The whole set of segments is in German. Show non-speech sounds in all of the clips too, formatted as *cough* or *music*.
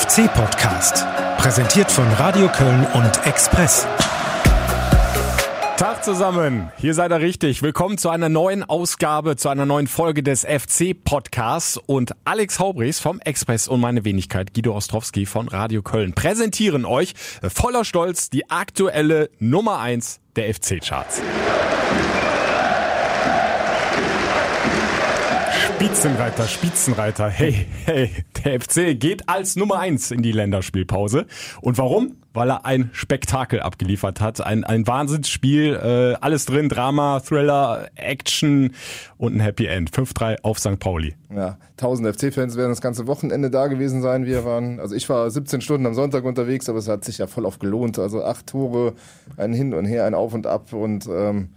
FC-Podcast. Präsentiert von Radio Köln und Express. Tag zusammen, hier seid ihr richtig. Willkommen zu einer neuen Ausgabe, zu einer neuen Folge des FC-Podcasts. Und Alex Haubrichs vom Express und meine Wenigkeit Guido Ostrowski von Radio Köln präsentieren euch voller Stolz die aktuelle Nummer 1 der FC-Charts. Spitzenreiter, Spitzenreiter. Hey, hey, der FC geht als Nummer eins in die Länderspielpause. Und warum? Weil er ein Spektakel abgeliefert hat. Ein, ein Wahnsinnsspiel. Äh, alles drin. Drama, Thriller, Action und ein Happy End. 5-3 auf St. Pauli. Ja, 1000 FC-Fans werden das ganze Wochenende da gewesen sein. Wir waren, also ich war 17 Stunden am Sonntag unterwegs, aber es hat sich ja voll auf gelohnt. Also acht Tore, ein Hin und Her, ein Auf und Ab und ähm,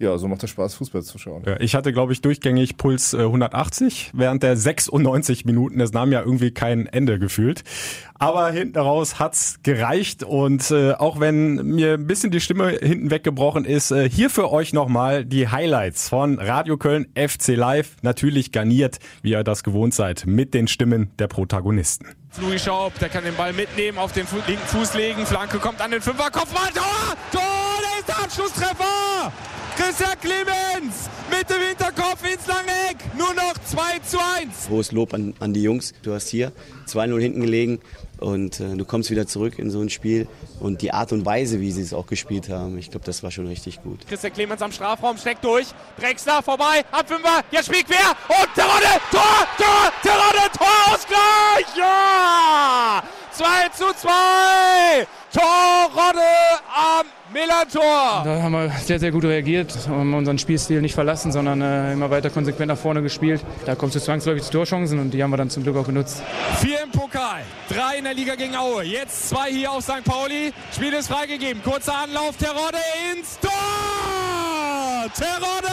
ja, so macht es Spaß, Fußball zu schauen. Ja, ich hatte, glaube ich, durchgängig Puls äh, 180 während der 96 Minuten. Es nahm ja irgendwie kein Ende gefühlt. Aber hinten raus hat's gereicht und äh, auch wenn mir ein bisschen die Stimme hinten weggebrochen ist, äh, hier für euch nochmal die Highlights von Radio Köln FC Live. Natürlich garniert, wie ihr das gewohnt seid, mit den Stimmen der Protagonisten. Louis Schaub, der kann den Ball mitnehmen, auf den linken Fuß legen, Flanke kommt an den Fünfer, Kopfball, Tor! Tor! Der ist der Abschlusstreffer! Christian Clemens mit dem Hinterkopf ins Langeck. Nur noch 2 zu 1. Hohes Lob an, an die Jungs. Du hast hier 2-0 hinten gelegen und äh, du kommst wieder zurück in so ein Spiel. Und die Art und Weise, wie sie es auch gespielt haben, ich glaube, das war schon richtig gut. Christian Clemens am Strafraum, steckt durch. Drexler vorbei, ab Fünfer, jetzt spielt quer und Terodde, Tor, Tor, Terodde, Torausgleich! Ja! 2 zu 2! Torrodde am Millantor! Da haben wir sehr, sehr gut reagiert, haben unseren Spielstil nicht verlassen, sondern äh, immer weiter konsequent nach vorne gespielt. Da kommt es zwangsläufig zu Torchancen und die haben wir dann zum Glück auch genutzt. Vier im Pokal, drei in der Liga gegen Aue, jetzt zwei hier auf St. Pauli. Spiel ist freigegeben, kurzer Anlauf, Terodde ins Tor! Terodde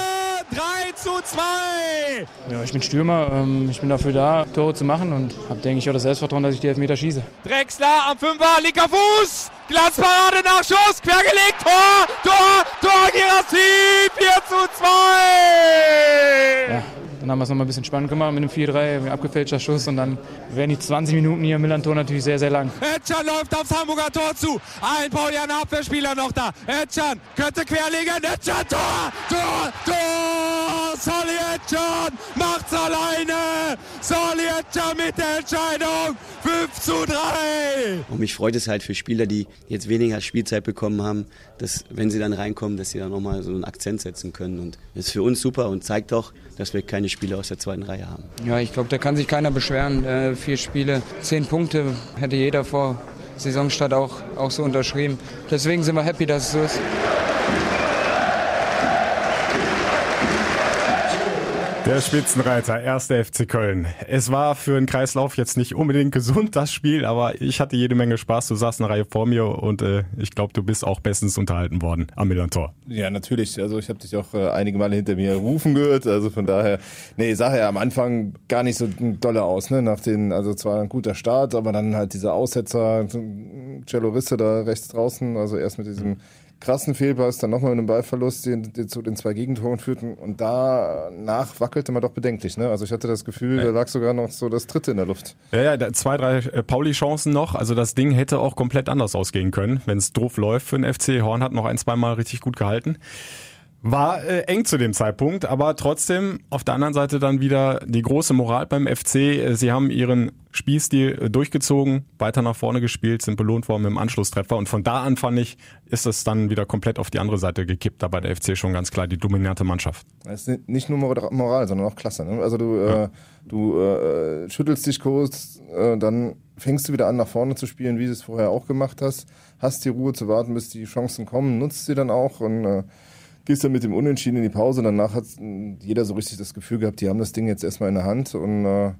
3 zu 2! Ja, ich bin Stürmer, ähm, ich bin dafür da, Tore zu machen und habe, denke ich, auch das Selbstvertrauen, dass ich die Elfmeter schieße. Drexler am Fünfer, linker Fuß, Glanzparade, Nachschuss, quergelegt, Tor, Tor, Tor, Girassi, 4 zu 2! Ja, dann haben wir es nochmal ein bisschen spannend gemacht mit dem 4-3, abgefälschter Schuss und dann werden die 20 Minuten hier im Millantor natürlich sehr, sehr lang. Etschan läuft aufs Hamburger Tor zu. Ein Paulianer Abwehrspieler noch da. Etschan könnte querlegen. Etschan, Tor, Tor, Tor! Soli Etschan macht's alleine. Soli Etschan mit der Entscheidung. 5 zu 3. Und mich freut es halt für Spieler, die jetzt weniger Spielzeit bekommen haben, dass wenn sie dann reinkommen, dass sie dann nochmal so einen Akzent setzen können. Und das ist für uns super und zeigt doch, dass wir keine Spieler aus der zweiten Reihe haben. Ja, ich glaube, da kann sich keiner beschweren. Äh, vier Spiele, zehn Punkte hätte jeder vor Saisonstart auch, auch so unterschrieben. Deswegen sind wir happy, dass es so ist. Der Spitzenreiter, erster FC Köln. Es war für einen Kreislauf jetzt nicht unbedingt gesund, das Spiel, aber ich hatte jede Menge Spaß. Du saßt eine Reihe vor mir und äh, ich glaube, du bist auch bestens unterhalten worden am Millantor. Ja, natürlich. Also ich habe dich auch äh, einige Male hinter mir rufen gehört. Also von daher, nee, sah ja am Anfang gar nicht so dolle aus. Ne? Nach den, also zwar ein guter Start, aber dann halt dieser Aussetzer, Cello Risse da rechts draußen, also erst mit diesem krassen Fehlpass, dann nochmal mit einem Ballverlust, die zu den zwei Gegentoren führten. Und danach wackelte man doch bedenklich. Ne? Also ich hatte das Gefühl, ja. da lag sogar noch so das dritte in der Luft. Ja, ja, zwei, drei äh, Pauli-Chancen noch. Also das Ding hätte auch komplett anders ausgehen können, wenn es doof läuft für den FC. Horn hat noch ein, zweimal richtig gut gehalten. War äh, eng zu dem Zeitpunkt, aber trotzdem auf der anderen Seite dann wieder die große Moral beim FC. Sie haben ihren Spielstil äh, durchgezogen, weiter nach vorne gespielt, sind belohnt worden mit dem Anschlusstreffer und von da an fand ich, ist es dann wieder komplett auf die andere Seite gekippt. Da bei der FC schon ganz klar die dominante Mannschaft. Es ist nicht nur Moral, sondern auch Klasse. Ne? Also du, ja. äh, du äh, schüttelst dich kurz, äh, dann fängst du wieder an nach vorne zu spielen, wie du es vorher auch gemacht hast, hast die Ruhe zu warten, bis die Chancen kommen, nutzt sie dann auch und äh, gehst dann mit dem Unentschieden in die Pause. Danach hat jeder so richtig das Gefühl gehabt, die haben das Ding jetzt erstmal in der Hand und äh,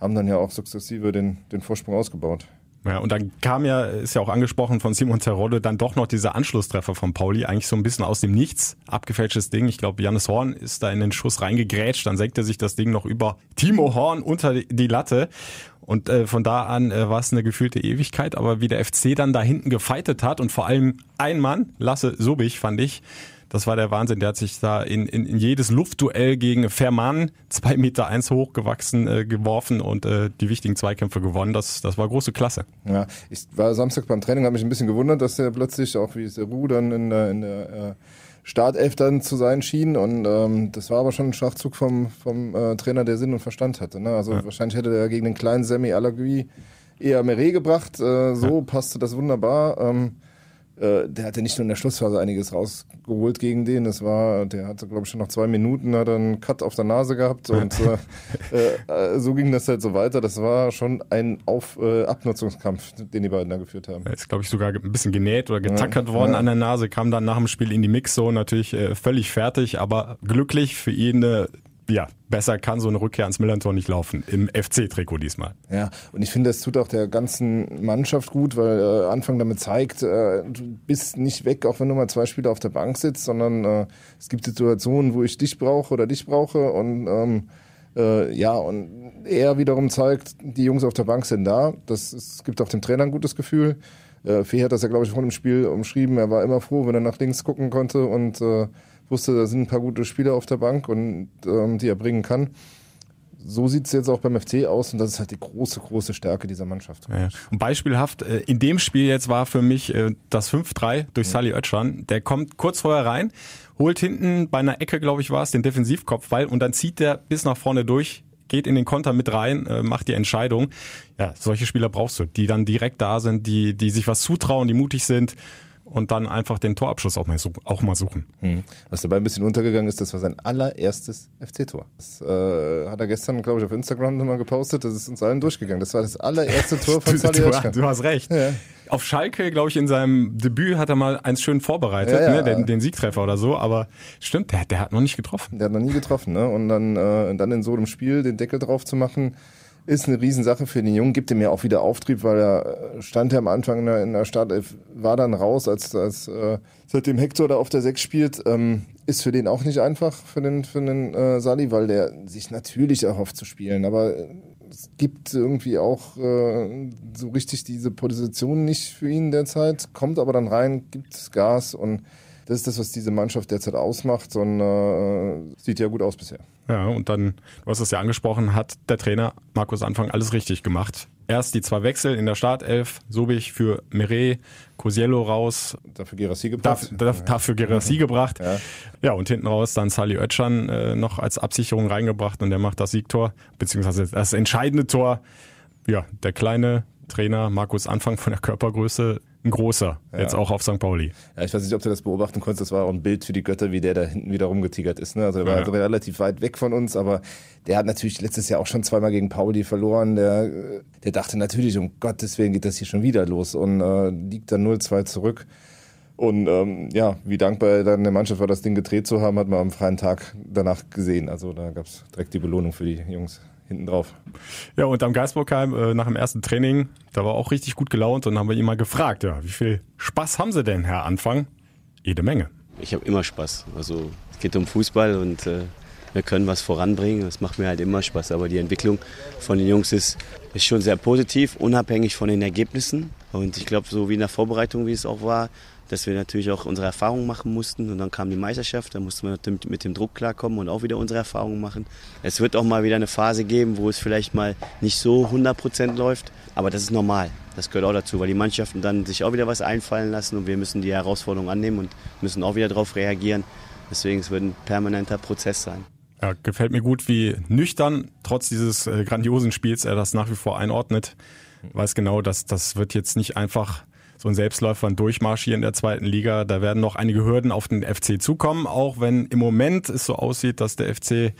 haben dann ja auch sukzessive den, den Vorsprung ausgebaut. Ja, und dann kam ja, ist ja auch angesprochen von Simon Terodde, dann doch noch dieser Anschlusstreffer von Pauli, eigentlich so ein bisschen aus dem Nichts, abgefälschtes Ding. Ich glaube, Jannis Horn ist da in den Schuss reingegrätscht, dann senkte sich das Ding noch über Timo Horn unter die Latte. Und äh, von da an äh, war es eine gefühlte Ewigkeit, aber wie der FC dann da hinten gefeitet hat und vor allem ein Mann, Lasse Subich, fand ich, Das war der Wahnsinn. Der hat sich da in, in, in jedes Luftduell gegen Ferman, zwei Meter eins hochgewachsen, äh, geworfen und äh, die wichtigen Zweikämpfe gewonnen. Das, das war große Klasse. Ja, ich war Samstag beim Training, habe mich ein bisschen gewundert, dass er plötzlich, auch wie es der Ruh dann in der, in der äh, Startelf dann zu sein schien. Und ähm, das war aber schon ein Schachzug vom, vom äh, Trainer, der Sinn und Verstand hatte. Ne? Also ja. wahrscheinlich hätte er gegen den kleinen Semi Alagui eher Meret gebracht. Äh, so ja. passte das wunderbar. Ähm, äh, der hatte nicht nur in der Schlussphase einiges rausgeholt gegen den. Das war, der hatte, glaube ich, schon noch zwei Minuten, hat einen Cut auf der Nase gehabt und äh, *laughs* äh, so ging das halt so weiter. Das war schon ein auf äh, Abnutzungskampf, den die beiden da geführt haben. Er ist, glaube ich, sogar ein bisschen genäht oder getackert ja, worden ja. an der Nase, kam dann nach dem Spiel in die Mixzone, natürlich äh, völlig fertig, aber glücklich für ihn ja, besser kann so eine Rückkehr ans Millantor nicht laufen. Im FC-Trikot diesmal. Ja, und ich finde, es tut auch der ganzen Mannschaft gut, weil äh, Anfang damit zeigt, äh, du bist nicht weg, auch wenn du mal zwei Spiele auf der Bank sitzt, sondern äh, es gibt Situationen, wo ich dich brauche oder dich brauche und ähm, äh, ja, und er wiederum zeigt, die Jungs auf der Bank sind da. Das ist, gibt auch dem Trainer ein gutes Gefühl. Äh, Fee hat das ja, glaube ich, vor dem Spiel umschrieben. Er war immer froh, wenn er nach links gucken konnte und äh, wusste, da sind ein paar gute Spieler auf der Bank und ähm, die er bringen kann. So sieht es jetzt auch beim FC aus und das ist halt die große, große Stärke dieser Mannschaft. Ja, Und beispielhaft, äh, in dem Spiel jetzt war für mich äh, das 5-3 durch ja. Sally Oetschan. Der kommt kurz vorher rein, holt hinten bei einer Ecke, glaube ich, war es, den Defensivkopfball und dann zieht der bis nach vorne durch, geht in den Konter mit rein, äh, macht die Entscheidung. Ja, solche Spieler brauchst du, die dann direkt da sind, die, die sich was zutrauen, die mutig sind und dann einfach den Torabschluss auch mal, auch mal suchen. Hm. Was dabei ein bisschen untergegangen ist, das war sein allererstes FC-Tor. Das äh, hat er gestern, glaube ich, auf Instagram nochmal gepostet. Das ist uns allen durchgegangen. Das war das allererste *laughs* Tor von Sali du, du, hast recht. Ja. Auf Schalke, glaube ich, in seinem Debüt hat er mal eins schön vorbereitet, ja, ja. Ne? Den, den, Siegtreffer oder so. Aber stimmt, der, der hat noch nicht getroffen. Der hat noch nie getroffen. Ne? Und dann, äh, dann in so einem Spiel den Deckel drauf zu machen, ist eine Riesensache für den Jungen, gibt ihm ja auch wieder Auftrieb, weil er äh, stand ja am Anfang in der, in der Startelf, war dann raus, als, als äh, seitdem Hector da auf der 6 spielt, ähm, ist für den auch nicht einfach, für den, für den äh, Sali, weil der sich natürlich erhofft zu spielen, aber äh, es gibt irgendwie auch äh, so richtig diese Position nicht für ihn derzeit, kommt aber dann rein, gibt Gas und das ist das, was diese Mannschaft derzeit ausmacht und äh, sieht ja gut aus bisher. Ja, und dann, du hast es ja angesprochen, hat der Trainer Markus Anfang alles richtig gemacht. Erst die zwei Wechsel in der Startelf, Sobich für Meret, Cosiello raus. Dafür Gerassi gebracht. Darf, dafür Gerassi gebracht. Ja. ja, und hinten raus dann Sali Oetschan äh, noch als Absicherung reingebracht und der macht das Siegtor, beziehungsweise das entscheidende Tor. Ja, der kleine Trainer Markus Anfang von der Körpergröße ein großer, ja. jetzt auch auf St. Pauli. Ja, ich weiß nicht, ob du das beobachten konntest, das war auch ein Bild für die Götter, wie der da hinten wieder rumgetigert ist. Ne? Also er war ja. also relativ weit weg von uns, aber der hat natürlich letztes Jahr auch schon zweimal gegen Pauli verloren. Der, der dachte natürlich, um Gottes Willen geht das hier schon wieder los und äh, liegt dann 0-2 zurück. Und ähm, ja, wie dankbar er dann der Mannschaft war, das Ding gedreht zu haben, hat man am freien Tag danach gesehen. Also da gab es direkt die Belohnung für die Jungs hinten drauf. Ja, und am Geisburgheim äh, nach dem ersten Training, da war auch richtig gut gelaunt und haben wir ihn mal gefragt, ja, wie viel Spaß haben Sie denn, Herr Anfang? Jede Menge. Ich habe immer Spaß. Also es geht um Fußball und äh, wir können was voranbringen. Das macht mir halt immer Spaß. Aber die Entwicklung von den Jungs ist, ist schon sehr positiv, unabhängig von den Ergebnissen. Und ich glaube, so wie in der Vorbereitung, wie es auch war, dass wir natürlich auch unsere Erfahrungen machen mussten. Und dann kam die Meisterschaft, da mussten wir mit dem Druck klarkommen und auch wieder unsere Erfahrungen machen. Es wird auch mal wieder eine Phase geben, wo es vielleicht mal nicht so 100% läuft, aber das ist normal. Das gehört auch dazu, weil die Mannschaften dann sich auch wieder was einfallen lassen und wir müssen die Herausforderung annehmen und müssen auch wieder darauf reagieren. Deswegen es wird ein permanenter Prozess sein. Ja, gefällt mir gut, wie nüchtern trotz dieses äh, grandiosen Spiels er das nach wie vor einordnet. Weiß genau, dass das wird jetzt nicht einfach so ein Selbstläufer, ein Durchmarsch hier in der zweiten Liga. Da werden noch einige Hürden auf den FC zukommen, auch wenn im Moment es so aussieht, dass der FC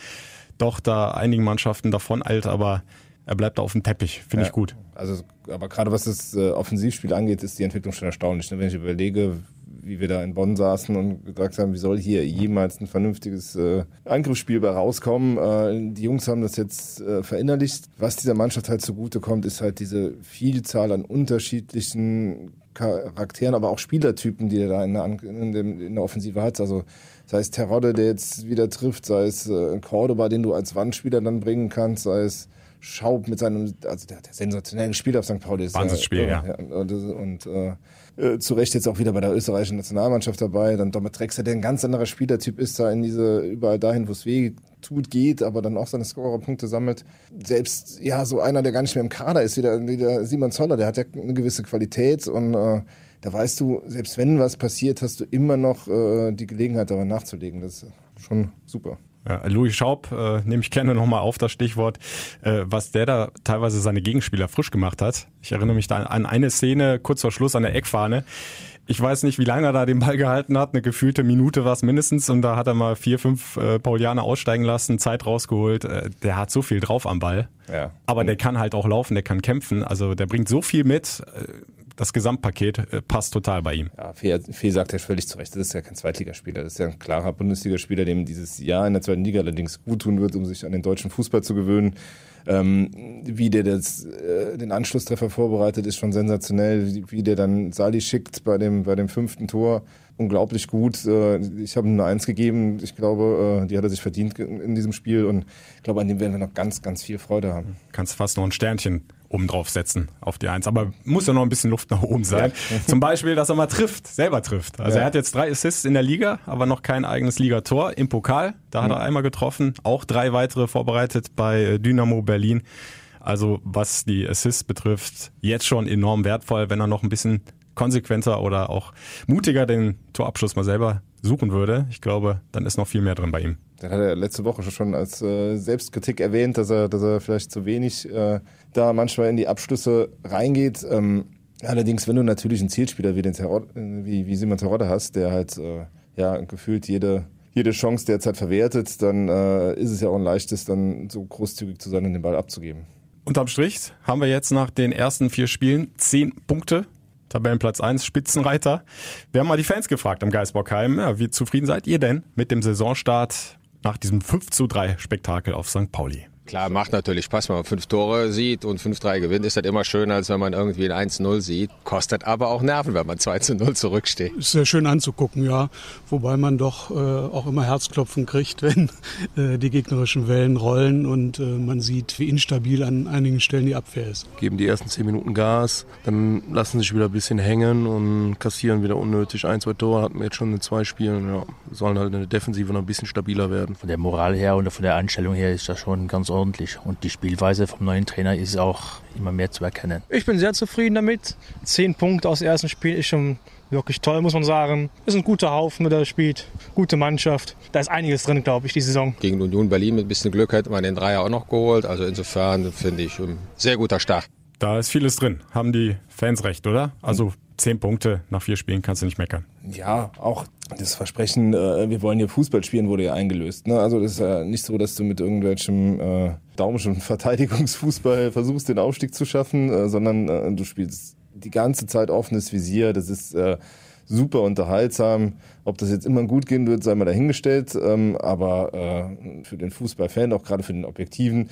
doch da einigen Mannschaften davon eilt, aber er bleibt da auf dem Teppich. Finde ja, ich gut. Also, aber gerade was das äh, Offensivspiel angeht, ist die Entwicklung schon erstaunlich. Ne? Wenn ich überlege, wie wir da in Bonn saßen und gesagt haben, wie soll hier jemals ein vernünftiges äh, Angriffsspiel bei rauskommen. Äh, die Jungs haben das jetzt äh, verinnerlicht. Was dieser Mannschaft halt zugute kommt, ist halt diese Vielzahl an unterschiedlichen Charakteren, aber auch Spielertypen, die er da in der, in, dem, in der Offensive hat. Also sei es Terodde, der jetzt wieder trifft, sei es äh, Cordoba, den du als Wandspieler dann bringen kannst, sei es Schaub mit seinem, also der hat ja sensationell gespielt auf St. Pauli. Ist Wahnsinnsspiel, ja. ja. Und, und äh, äh, zu Recht jetzt auch wieder bei der österreichischen Nationalmannschaft dabei. Dann Domet Drexler, der ein ganz anderer Spielertyp ist, da in diese, überall dahin, wo es weh tut, geht, aber dann auch seine Scorerpunkte sammelt. Selbst, ja, so einer, der gar nicht mehr im Kader ist, wie der, wie der Simon Zoller, der hat ja eine gewisse Qualität und äh, da weißt du, selbst wenn was passiert, hast du immer noch äh, die Gelegenheit, daran nachzulegen. Das ist schon super. Ja, Louis Schaub äh, nehme ich gerne nochmal auf das Stichwort, äh, was der da teilweise seine Gegenspieler frisch gemacht hat. Ich erinnere mich da an eine Szene kurz vor Schluss an der Eckfahne. Ich weiß nicht, wie lange er da den Ball gehalten hat, eine gefühlte Minute war es mindestens und da hat er mal vier, fünf äh, Paulianer aussteigen lassen, Zeit rausgeholt. Äh, der hat so viel drauf am Ball. Ja. Aber der kann halt auch laufen, der kann kämpfen. Also der bringt so viel mit. Äh, das Gesamtpaket äh, passt total bei ihm. Ja, Fee, Fee sagt ja völlig zu Recht, das ist ja kein Zweitligaspieler, das ist ja ein klarer Bundesligaspieler, dem dieses Jahr in der zweiten Liga allerdings gut tun wird, um sich an den deutschen Fußball zu gewöhnen. Ähm, wie der das, äh, den Anschlusstreffer vorbereitet, ist schon sensationell. Wie, der dann Sali schickt bei dem, bei dem fünften Tor, unglaublich gut. Äh, ich habe ihm eine Eins gegeben. Ich glaube, äh, die hat er sich verdient in diesem Spiel und ich glaube, an dem werden wir noch ganz, ganz viel Freude haben. Kannst fast noch ein Sternchen oben drauf setzen auf die Eins. Aber muss ja noch ein bisschen Luft nach oben sein. Ja. *laughs* Zum Beispiel, dass er mal trifft, selber trifft. Also ja. er hat jetzt drei Assists in der Liga, aber noch kein eigenes Ligator im Pokal. Da hat mhm. er einmal getroffen, auch drei weitere vorbereitet bei äh, Dynamo Berlin. Also was die Assists betrifft, jetzt schon enorm wertvoll, wenn er noch ein bisschen konsequenter oder auch mutiger den Torabschluss mal selber suchen würde. Ich glaube, dann ist noch viel mehr drin bei ihm. Dann hat er letzte Woche schon als äh, Selbstkritik erwähnt, dass er, dass er vielleicht zu wenig äh, da manchmal in die Abschlüsse reingeht. Ähm, allerdings, wenn du natürlich einen Zielspieler wie, den Terod wie, wie Simon Terodde hast, der halt äh, ja gefühlt jede jede Chance derzeit verwertet, dann äh, ist es ja auch ein leichtes, dann so großzügig zu sein und den Ball abzugeben. Unterm Strich haben wir jetzt nach den ersten vier Spielen zehn Punkte Tabellenplatz 1, Spitzenreiter. Wir haben mal die Fans gefragt am Geisbockheim, ja, wie zufrieden seid ihr denn mit dem Saisonstart nach diesem 5 zu 3 Spektakel auf St. Pauli? Klar, macht natürlich Spaß, wenn man fünf Tore sieht und 5-3 gewinnt, ist das immer schöner, als wenn man irgendwie ein 1-0 sieht. Kostet aber auch Nerven, wenn man 2-0 zurücksteht. Ist sehr schön anzugucken, ja. Wobei man doch äh, auch immer Herzklopfen kriegt, *laughs* wenn äh, die gegnerischen Wellen rollen und äh, man sieht, wie instabil an einigen Stellen die Abwehr ist. Geben die ersten zehn Minuten Gas, dann lassen sich wieder ein bisschen hängen und kassieren wieder unnötig ein, zwei Tore. Hatten wir jetzt schon in zwei Spielen. Ja, sollen halt in der Defensive noch ein bisschen stabiler werden. Von der Moral her und von der Einstellung her ist das schon ganz ordentlich ordentlich. Und die Spielweise vom neuen Trainer ist auch immer mehr zu erkennen. Ich bin sehr zufrieden damit. Zehn Punkte aus dem ersten Spiel ist schon wirklich toll, muss man sagen. Ist ein guter Haufen, der spielt. Gute Mannschaft. Da ist einiges drin, glaube ich, die Saison. Gegen Union Berlin mit ein bisschen Glück hätte man den Dreier auch noch geholt. Also insofern finde ich ein sehr guter Start. Da ist vieles drin. Haben die Fans recht, oder? Also zehn Punkte nach vier Spielen kannst du nicht meckern. Ja, auch das Versprechen, äh, wir wollen hier Fußball spielen, wurde ja eingelöst. Ne? Also das ist ja nicht so, dass du mit irgendwelchem äh, Daumenschen *laughs* Verteidigungsfußball versuchst, den Aufstieg zu schaffen, äh, sondern äh, du spielst die ganze Zeit offenes Visier. Das ist äh, super unterhaltsam. Ob das jetzt immer gut gehen wird, sei mal dahingestellt. Ähm, aber äh, für den Fußballfan, auch gerade für den Objektiven,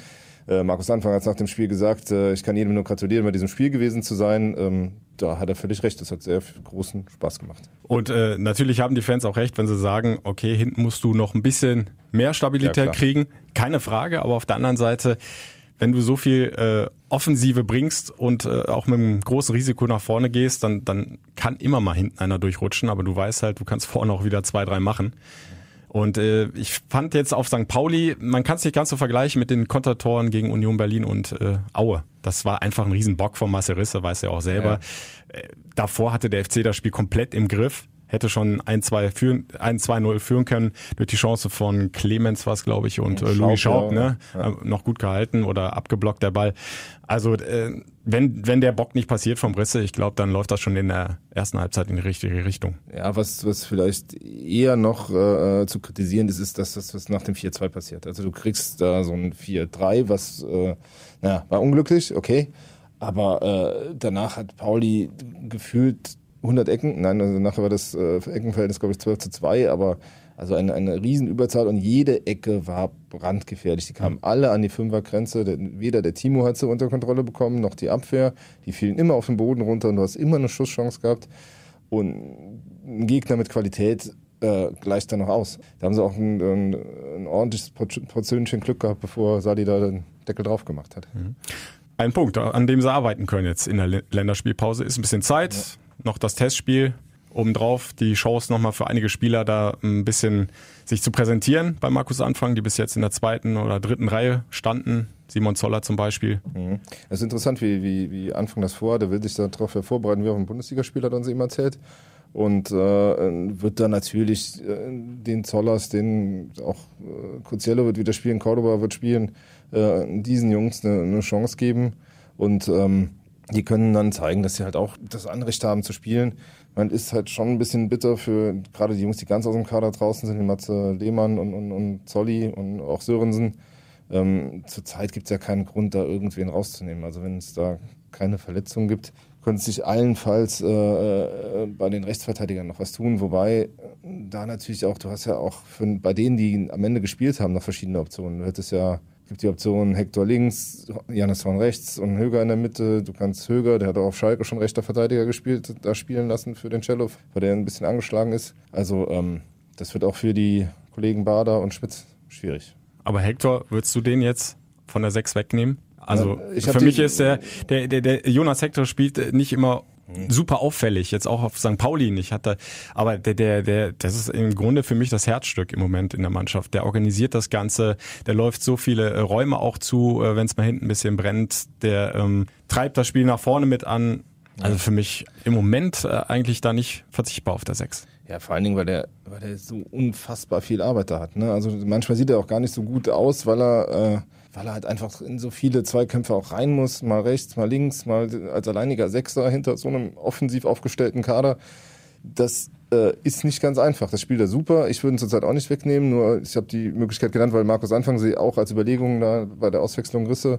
äh, Markus Anfang hat es nach dem Spiel gesagt, äh, ich kann jedem nur gratulieren, bei diesem Spiel gewesen zu sein. Ähm, da hat er völlig recht. Das hat sehr großen Spaß gemacht. Und äh, natürlich haben die Fans auch recht, wenn sie sagen, okay, hinten musst du noch ein bisschen mehr Stabilität ja, kriegen. Keine Frage, aber auf der anderen Seite, wenn du so viel äh, Offensive bringst und äh, auch mit einem großen Risiko nach vorne gehst, dann, dann kann immer mal hinten einer durchrutschen, aber du weißt halt, du kannst vorne auch wieder zwei, drei machen. Und äh, ich fand jetzt auf St. Pauli, man kann es nicht ganz so vergleichen mit den Kontertoren gegen Union Berlin und äh, Aue. Das war einfach ein Riesenbock von Marcel Risse, weiß er auch selber. Ja. Äh, davor hatte der FC das Spiel komplett im Griff hätte schon 1-2 führen, 1-2-0 führen können durch die Chance von Clemens was glaube ich und äh, Louis Schaub, ne? Ja. Äh, noch gut gehalten oder abgeblockt der Ball. Also äh, wenn wenn der Bock nicht passiert vom Risse, ich glaube, dann läuft das schon in der ersten Halbzeit in die richtige Richtung. Ja, was was vielleicht eher noch äh, zu kritisieren ist, ist das, was, was nach dem 4-2 passiert. Also du kriegst da so ein 4-3, was äh, naja, war unglücklich, okay. Aber äh, danach hat Pauli gefühlt 100 Ecken, nein, also nachher war das äh, Eckenverhältnis, glaube ich, 12 zu 2, aber also eine, eine Riesenüberzahl und jede Ecke war brandgefährlich. Die kamen alle an die Fünfergrenze. Weder der Timo hat sie unter Kontrolle bekommen, noch die Abwehr. Die fielen immer auf den Boden runter und du hast immer eine Schusschance gehabt. Und ein Gegner mit Qualität äh, gleicht dann noch aus. Da haben sie auch ein, ein, ein ordentliches Portionchen Glück gehabt, bevor Sadi da den Deckel drauf gemacht hat. Mhm. Ein Punkt, an dem sie arbeiten können jetzt in der Länderspielpause, ist ein bisschen Zeit, ja. Noch das Testspiel, obendrauf die Chance nochmal für einige Spieler da ein bisschen sich zu präsentieren bei Markus Anfang, die bis jetzt in der zweiten oder dritten Reihe standen. Simon Zoller zum Beispiel. Mhm. Es ist interessant, wie, wie, wie Anfang das vor. Der will sich darauf vorbereiten, wie auch ein Bundesligaspieler dann sie ihm erzählt. Und äh, wird dann natürlich äh, den Zollers, den auch äh, Coziello wird wieder spielen, Cordoba wird spielen, äh, diesen Jungs eine, eine Chance geben. Und ähm, die können dann zeigen, dass sie halt auch das Anrecht haben zu spielen. Man ist halt schon ein bisschen bitter für gerade die Jungs, die ganz aus dem Kader draußen sind, wie Matze Lehmann und, und, und Zolli und auch Sörensen. Ähm, zurzeit gibt es ja keinen Grund, da irgendwen rauszunehmen. Also wenn es da keine Verletzungen gibt, könnte sich allenfalls äh, äh, bei den Rechtsverteidigern noch was tun. Wobei äh, da natürlich auch, du hast ja auch für, bei denen, die am Ende gespielt haben, noch verschiedene Optionen. Du hättest ja gibt die Option Hector links, Janis von rechts und Höger in der Mitte. Du kannst Höger, der hat auch auf Schalke schon rechter Verteidiger gespielt, da spielen lassen für den Cello, weil der ein bisschen angeschlagen ist. Also ähm, das wird auch für die Kollegen Bader und Schmitz schwierig. Aber Hector, würdest du den jetzt von der 6 wegnehmen? Also ja, für mich ist der, der, der, der Jonas Hector spielt nicht immer super auffällig, jetzt auch auf St. Pauli nicht hatte. Aber der, der, der, das ist im Grunde für mich das Herzstück im Moment in der Mannschaft. Der organisiert das Ganze, der läuft so viele äh, Räume auch zu, äh, wenn es mal hinten ein bisschen brennt, der ähm, treibt das Spiel nach vorne mit an. Also für mich im Moment äh, eigentlich da nicht verzichtbar auf der 6. Ja, vor allen Dingen, weil der, weil der so unfassbar viel Arbeit da hat. Ne? Also manchmal sieht er auch gar nicht so gut aus, weil er äh, weil er halt einfach in so viele Zweikämpfe auch rein muss, mal rechts, mal links, mal als alleiniger Sechser hinter so einem offensiv aufgestellten Kader. Das äh, ist nicht ganz einfach. Das spielt er super. Ich würde ihn zurzeit auch nicht wegnehmen, nur ich habe die Möglichkeit genannt, weil Markus Anfang sie auch als Überlegung da bei der Auswechslung Risse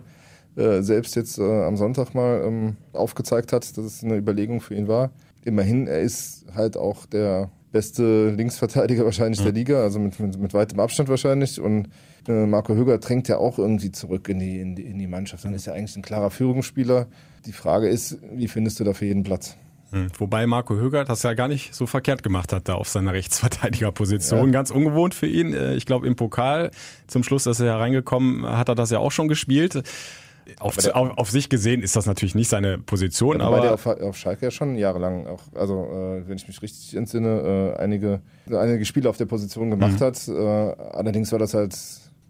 äh, selbst jetzt äh, am Sonntag mal ähm, aufgezeigt hat, dass es eine Überlegung für ihn war. Immerhin, er ist halt auch der beste Linksverteidiger *laughs* wahrscheinlich mhm. der Liga, also mit, mit, mit weitem Abstand wahrscheinlich. Und äh, Marco Höger drängt ja auch irgendwie zurück in die, in die, in die Mannschaft. Dann ist ja eigentlich ein klarer Führungsspieler. Die Frage ist, wie findest du da für jeden Platz? Hm. Wobei Marco Höger das ja gar nicht so verkehrt gemacht hat da auf seiner *laughs* Rechtsverteidigerposition. Ja. Ganz ungewohnt für ihn. Äh, ich glaube im Pokal zum Schluss, dass er hereingekommen, hat er das ja auch schon gespielt auf, der, auf, auf, sich gesehen ist das natürlich nicht seine Position, aber. der auf, auf Schalke ja schon jahrelang auch, also äh, wenn ich mich richtig entsinne, äh, einige, einige Spiele auf der Position gemacht mhm. hat. Äh, allerdings war das halt.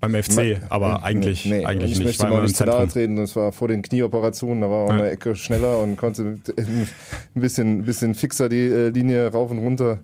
Beim FC, aber eigentlich, nee, eigentlich ich nicht. Ich möchte mal nicht zu nahe treten, das war vor den Knieoperationen, da war auch ja. eine Ecke schneller und konnte *laughs* ein bisschen, bisschen fixer die äh, Linie rauf und runter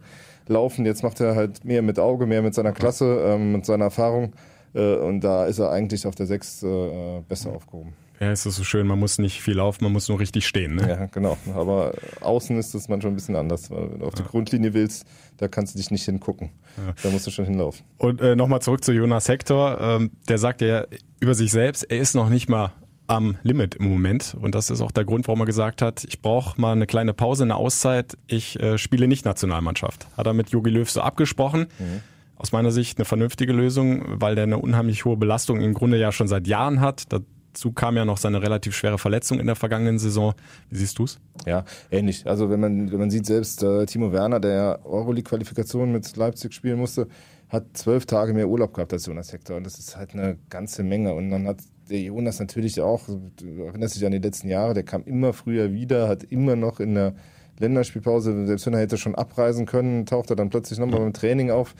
laufen. Jetzt macht er halt mehr mit Auge, mehr mit seiner Klasse, ähm, mit seiner Erfahrung. Äh, und da ist er eigentlich auf der 6 äh, besser aufgehoben. Ja, es ist so schön, man muss nicht viel laufen, man muss nur richtig stehen. Ne? Ja, genau. Aber außen ist das manchmal ein bisschen anders. Weil wenn du auf die Grundlinie willst, da kannst du dich nicht hingucken. Ja. Da musst du schon hinlaufen. Und äh, nochmal zurück zu Jonas Hector. Ähm, der sagt ja über sich selbst, er ist noch nicht mal am Limit im Moment. Und das ist auch der Grund, warum er gesagt hat, ich brauche mal eine kleine Pause, eine Auszeit. Ich äh, spiele nicht Nationalmannschaft. Hat er mit Jogi Löw so abgesprochen. Mhm aus meiner Sicht eine vernünftige Lösung, weil der eine unheimlich hohe Belastung im Grunde ja schon seit Jahren hat. Dazu kam ja noch seine relativ schwere Verletzung in der vergangenen Saison. Wie siehst du's? Ja, ähnlich. Also wenn man, wenn man sieht, selbst äh, Timo Werner, der Euroleague-Qualifikation mit Leipzig spielen musste, hat zwölf Tage mehr Urlaub gehabt als Jonas Hector. Und das ist halt eine ganze Menge. Und dann hat der Jonas natürlich auch, du erinnerst dich an die letzten Jahre, der kam immer früher wieder, hat immer noch in der Länderspielpause, selbst wenn er hätte schon abreisen können, taucht er dann plötzlich nochmal beim Training auf.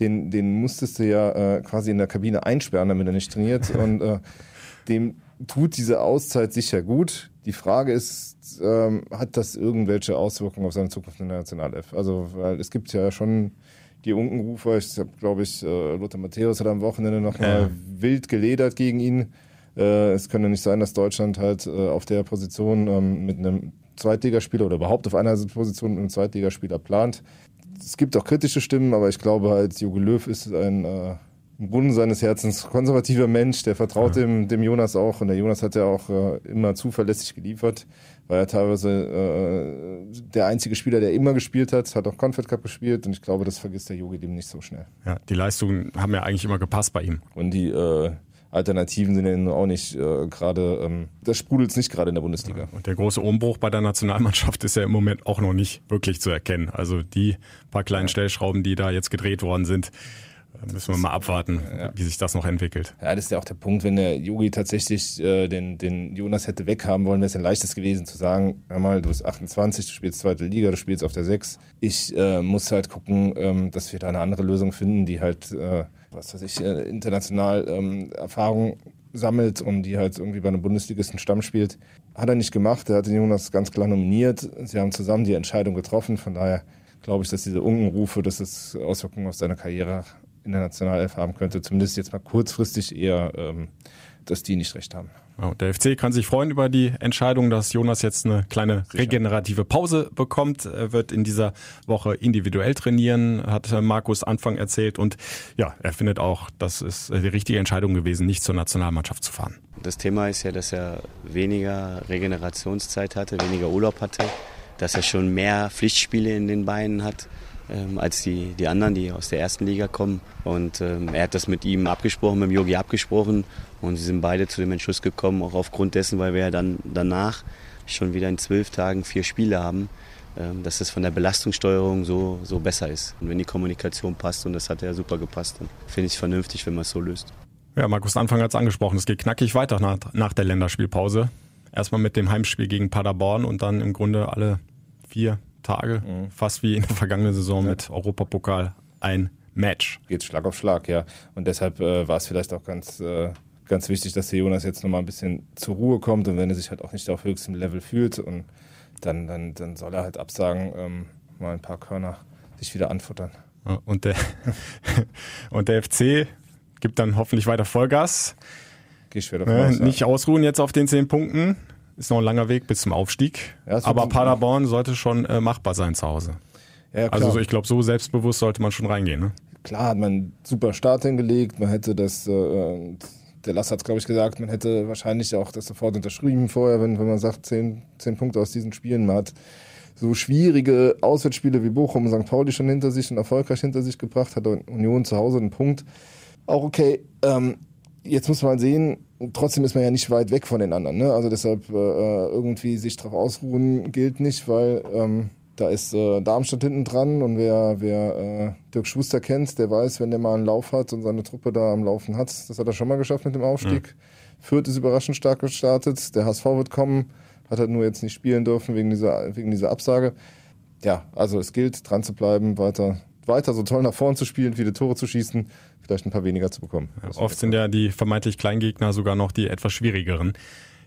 Den, den musstest du ja äh, quasi in der Kabine einsperren, damit er nicht trainiert. Und äh, dem tut diese Auszeit sicher gut. Die Frage ist, ähm, hat das irgendwelche Auswirkungen auf seine Zukunft in der Nationalelf? Also, weil es gibt ja schon die Unkenrufer. Ich habe, glaube ich, äh, Lothar Matthäus hat am Wochenende nochmal ja. wild geledert gegen ihn. Äh, es könnte nicht sein, dass Deutschland halt äh, auf der Position ähm, mit einem Zweitligaspieler oder überhaupt auf einer Position mit einem Zweitligaspieler plant. Es gibt auch kritische Stimmen, aber ich glaube halt, Jogi Löw ist ein äh, im Grunde seines Herzens konservativer Mensch, der vertraut ja. dem, dem Jonas auch. Und der Jonas hat ja auch äh, immer zuverlässig geliefert, war ja teilweise äh, der einzige Spieler, der immer gespielt hat, hat auch Confed Cup gespielt und ich glaube, das vergisst der Yogi dem nicht so schnell. Ja, die Leistungen haben ja eigentlich immer gepasst bei ihm. Und die äh, Alternativen sind ja auch nicht äh, gerade, ähm, das sprudelt nicht gerade in der Bundesliga. Ja, und der große Umbruch bei der Nationalmannschaft ist ja im Moment auch noch nicht wirklich zu erkennen. Also die paar kleinen ja. Stellschrauben, die da jetzt gedreht worden sind, müssen wir mal abwarten, Ja. wie sich das noch entwickelt. Ja, das ist ja auch der Punkt, wenn der Yogi tatsächlich äh, den, den Jonas hätte weghaben wollen, wäre es ein leichtes gewesen zu sagen, hör mal, du bist 28, du spielst zweite Liga, du spielst auf der 6. Ich äh, muss halt gucken, ähm, dass wir da eine andere Lösung finden, die halt, äh, was weiß ich, äh, international ähm, Erfahrung sammelt und die halt irgendwie bei einem Bundesligisten Stamm spielt. Hat er nicht gemacht, er hat den Jonas ganz klar nominiert. Sie haben zusammen die Entscheidung getroffen, von daher glaube ich, dass diese Unkenrufe, dass es Auswirkungen auf seine Karriere in der Nationalelf haben könnte, zumindest jetzt mal kurzfristig eher, ähm, dass die nicht recht haben. Der FC kann sich freuen über die Entscheidung, dass Jonas jetzt eine kleine regenerative Pause bekommt. Er wird in dieser Woche individuell trainieren, hat äh, Markus Anfang erzählt. Und ja, er findet auch, das ist äh, die richtige Entscheidung gewesen, nicht zur Nationalmannschaft zu fahren. Das Thema ist ja, dass er weniger Regenerationszeit hatte, weniger Urlaub hatte, dass er schon mehr Pflichtspiele in den Beinen hat ähm, als die, die anderen, die aus der ersten Liga kommen. Und ähm, er hat das mit ihm abgesprochen, mit dem Yogi abgesprochen. Und sie sind beide zu dem Entschluss gekommen, auch aufgrund dessen, weil wir ja dann danach schon wieder in zwölf Tagen vier Spiele haben, ähm, dass es von der Belastungssteuerung so, so besser ist. Und wenn die Kommunikation passt, und das hat ja super gepasst, dann finde ich es vernünftig, wenn man es so löst. Ja, Markus Anfang hat es angesprochen. Es geht knackig weiter nach, nach der Länderspielpause. Erstmal mit dem Heimspiel gegen Paderborn und dann im Grunde alle vier Tage, fast wie in der vergangenen Saison mit Europapokal, ein Match. Geht Schlag auf Schlag, ja. Und deshalb äh, war es vielleicht auch ganz, äh, ganz wichtig, dass der Jonas jetzt nochmal ein bisschen zur Ruhe kommt und wenn er sich halt auch nicht auf höchstem Level fühlt und dann, dann, dann soll er halt absagen, ähm, mal ein paar Körner sich wieder anfuttern. Ja, Und der, *laughs* und der FC gibt dann hoffentlich weiter Vollgas. Geh schwer davon Ne, ja. nicht ausruhen jetzt auf den zehn Punkten. Ist noch ein langer Weg bis zum Aufstieg. Ja, Aber Paderborn sollte schon äh, machbar sein zu Hause. Ja. Also so, ich glaube, so selbstbewusst sollte man schon reingehen. Ne? Klar hat man einen super Start hingelegt, man hätte das, äh, der Lass hat es glaube ich gesagt, man hätte wahrscheinlich auch das sofort unterschrieben vorher, wenn, wenn man sagt, zehn, zehn Punkte aus diesen Spielen. Man hat so schwierige Auswärtsspiele wie Bochum und St. Pauli schon hinter sich und erfolgreich hinter sich gebracht, hat Union zu Hause einen Punkt. Auch okay, ähm, jetzt muss man sehen, trotzdem ist man ja nicht weit weg von den anderen. Ne? Also deshalb äh, irgendwie sich drauf ausruhen gilt nicht, weil ähm, da ist äh, Darmstadt hinten dran und wer, wer äh, Dirk Schuster kennt, der weiß, wenn der mal einen Lauf hat und seine Truppe da am Laufen hat, das hat er schon mal geschafft mit dem Aufstieg. Fürth ist überraschend stark gestartet, der HSV wird kommen, hat halt nur jetzt nicht spielen dürfen wegen dieser, wegen dieser Absage. Ja, also es gilt, dran zu bleiben, weiter, weiter so toll nach vorn zu spielen, viele Tore zu schießen, vielleicht ein paar weniger zu bekommen. Oft sind ja die vermeintlich Kleingegner sogar noch die etwas schwierigeren.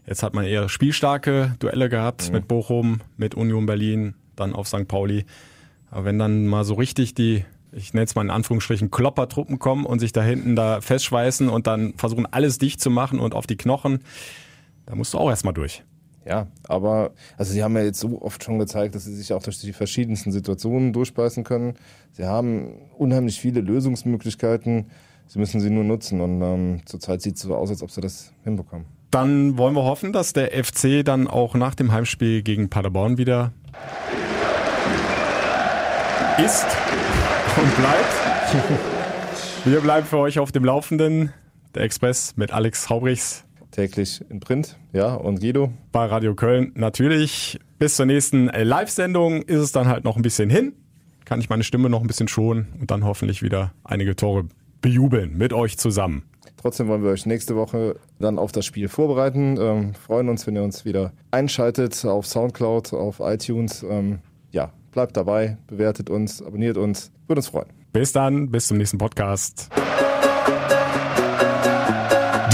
Jetzt hat man eher spielstarke Duelle gehabt Mhm. mit Bochum, mit Union Berlin, dann auf St. Pauli. Aber wenn dann mal so richtig die, ich nenne es mal in Anführungsstrichen, Kloppertruppen kommen und sich da hinten da festschweißen und dann versuchen alles dicht zu machen und auf die Knochen, da musst du auch erstmal durch. Ja, aber also sie haben ja jetzt so oft schon gezeigt, dass sie sich auch durch die verschiedensten Situationen durchbeißen können. Sie haben unheimlich viele Lösungsmöglichkeiten. Sie müssen sie nur nutzen und ähm, zurzeit sieht es so aus, als ob sie das hinbekommen. Dann wollen wir hoffen, dass der FC dann auch nach dem Heimspiel gegen Paderborn wieder ist und bleibt. *laughs* Wir bleiben für euch auf dem Laufenden. Der Express mit Alex Haubrichs Täglich in Print, ja, und Guido. bei Radio Köln. Natürlich bis zur nächsten Live-Sendung ist es dann halt noch ein bisschen hin. Kann ich meine Stimme noch ein bisschen schonen und dann hoffentlich wieder einige Tore bejubeln mit euch zusammen. Trotzdem wollen wir euch nächste Woche dann auf das Spiel vorbereiten. Ähm, freuen uns, wenn ihr uns wieder einschaltet auf Soundcloud, auf iTunes. Ähm, ja, bleibt dabei, bewertet uns, abonniert uns, würde uns freuen. Bis dann, bis zum nächsten Podcast.